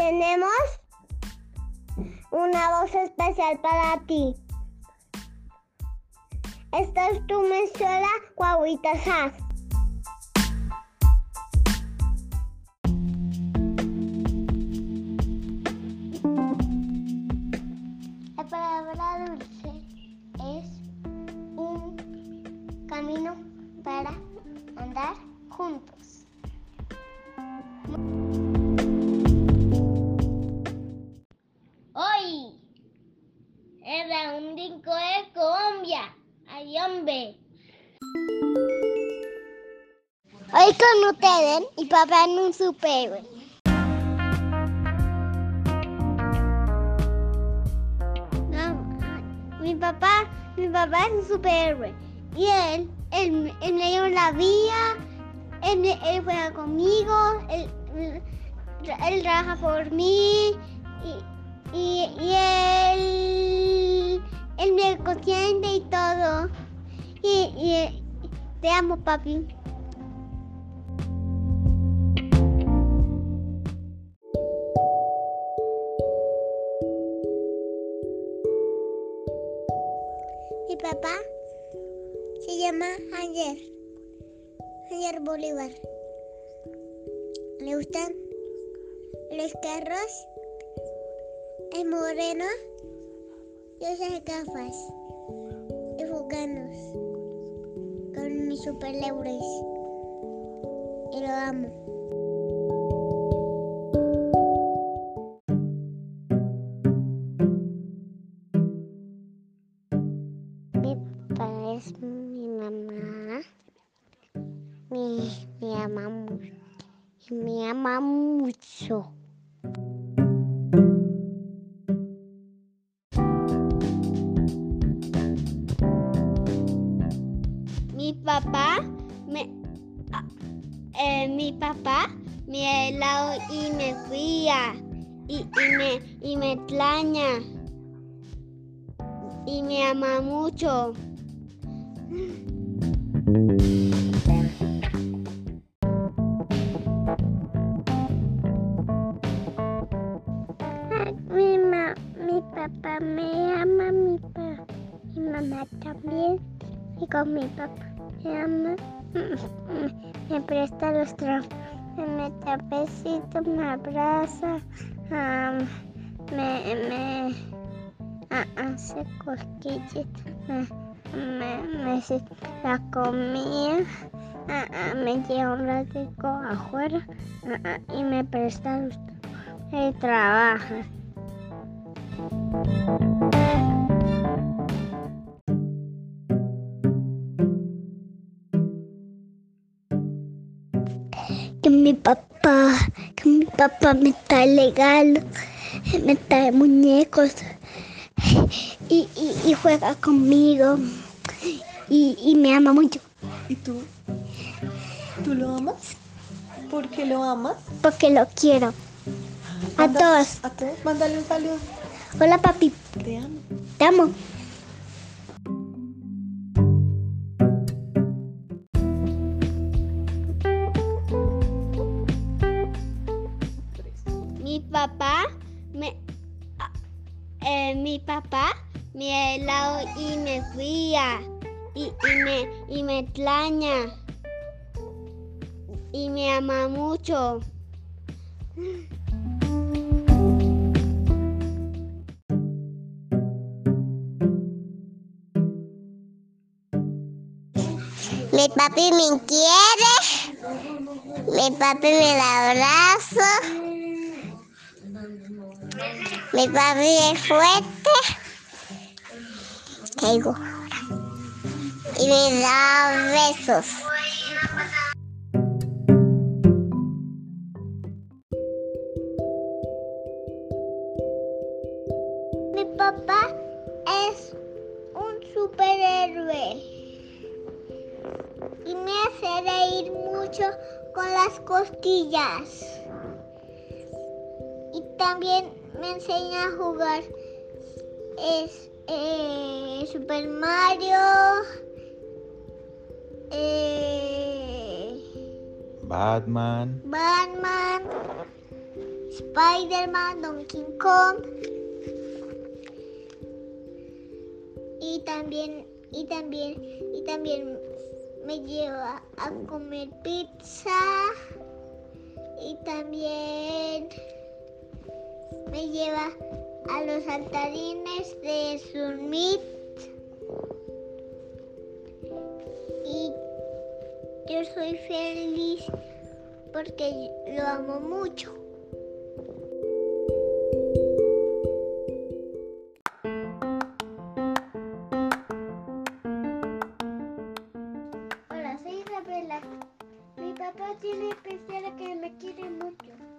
tenemos una voz especial para ti. Esta es tu emisora Guaguita Hoy con ustedes y papá en un superhéroe. No, mi papá, mi papá es un superhéroe. Y él, él, él me dio la vía, él, él juega conmigo, él, él trabaja por mí y, y, y él, él me consiente y todo. Y, y te amo, papi. Ayer. Ayer Bolívar. ¿Le gustan los carros? Es moreno y usa gafas y jugamos con mis superhéroes. Y lo amo. Mucho. Mi papá me ah, eh, mi papá me helado y me fría y, y me y me extraña y me ama mucho. Con mi papá me. Me presta los trapos. Me mete besito, me abraza. me, me hace cosquillas. Me, me, me hace la comida. me lleva un ratico afuera. y me presta los trapos. Mi papá, que mi papá me trae regalos, me trae muñecos y, y, y juega conmigo y, y me ama mucho ¿Y tú? ¿Tú lo amas? ¿Por qué lo amas? porque lo quiero. A todos. A todos. Mándale un saludo. Hola papi, Te amo. te amo. Me helado y me fría y, y me y me extraña. Y me ama mucho. Mi papi me quiere, mi papi me da abrazo, mi papi es fuerte, y me da besos. Mi papá es un superhéroe y me hace reír mucho con las costillas. Y también me enseña a jugar es, eh, Super Mario, eh, Batman, Batman, Spider-Man, Donkey Kong. Y también, y también, y también me lleva a comer pizza. Y también me lleva a los saltarines de Summit. Y yo soy feliz porque lo amo mucho. Hola, soy Isabela. Mi papá tiene especial que me quiere mucho.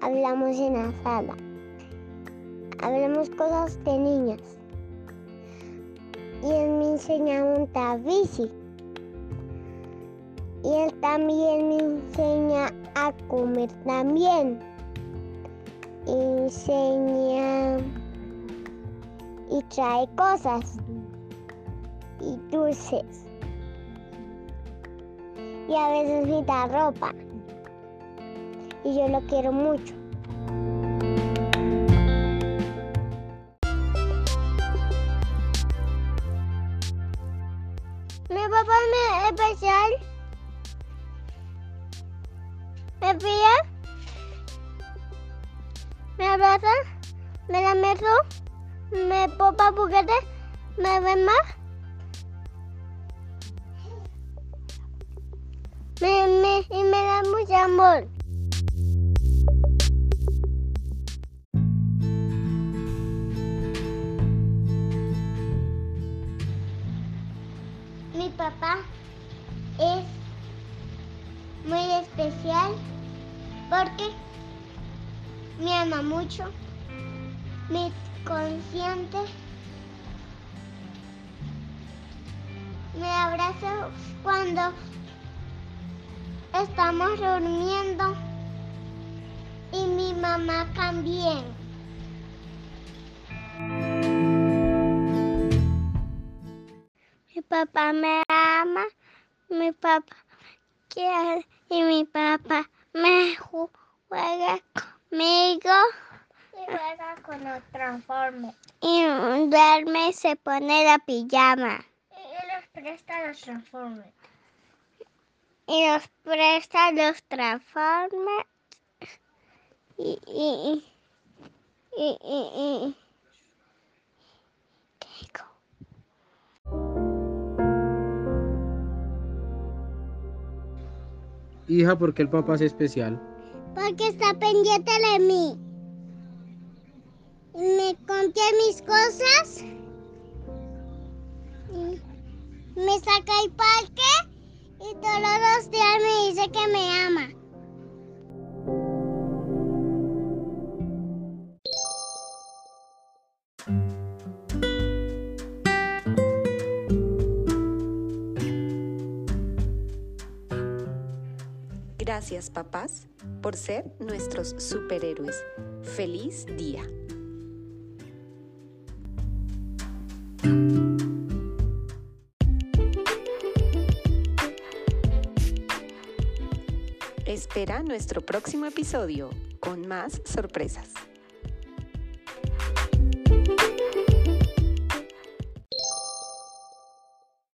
Hablamos en la sala. Hablamos cosas de niños. Y él me enseña a montar bici. Y él también me enseña a comer también. Y enseña y trae cosas y dulces y a veces me da ropa. Y yo lo quiero mucho. Mi papá me especial. Me pilla. Me abraza. Me da beso. Me popa juguete. Me ve más. Me, me, y me da mucho amor. Mucho, me consiente, me abraza cuando estamos durmiendo y mi mamá también. Mi papá me ama, mi papá quiere y mi papá me ju- juega conmigo. Y juega con los transformes. Y duerme y se pone la pijama. Y les presta los transformes y nos presta los transformes y y y y, y, y. ¿Qué digo? Hija, ¿por qué el papá es especial? Porque está pendiente de mí. Me conté mis cosas. Me saca al parque y todos los días me dice que me ama. Gracias, papás, por ser nuestros superhéroes. Feliz día. Espera nuestro próximo episodio con más sorpresas.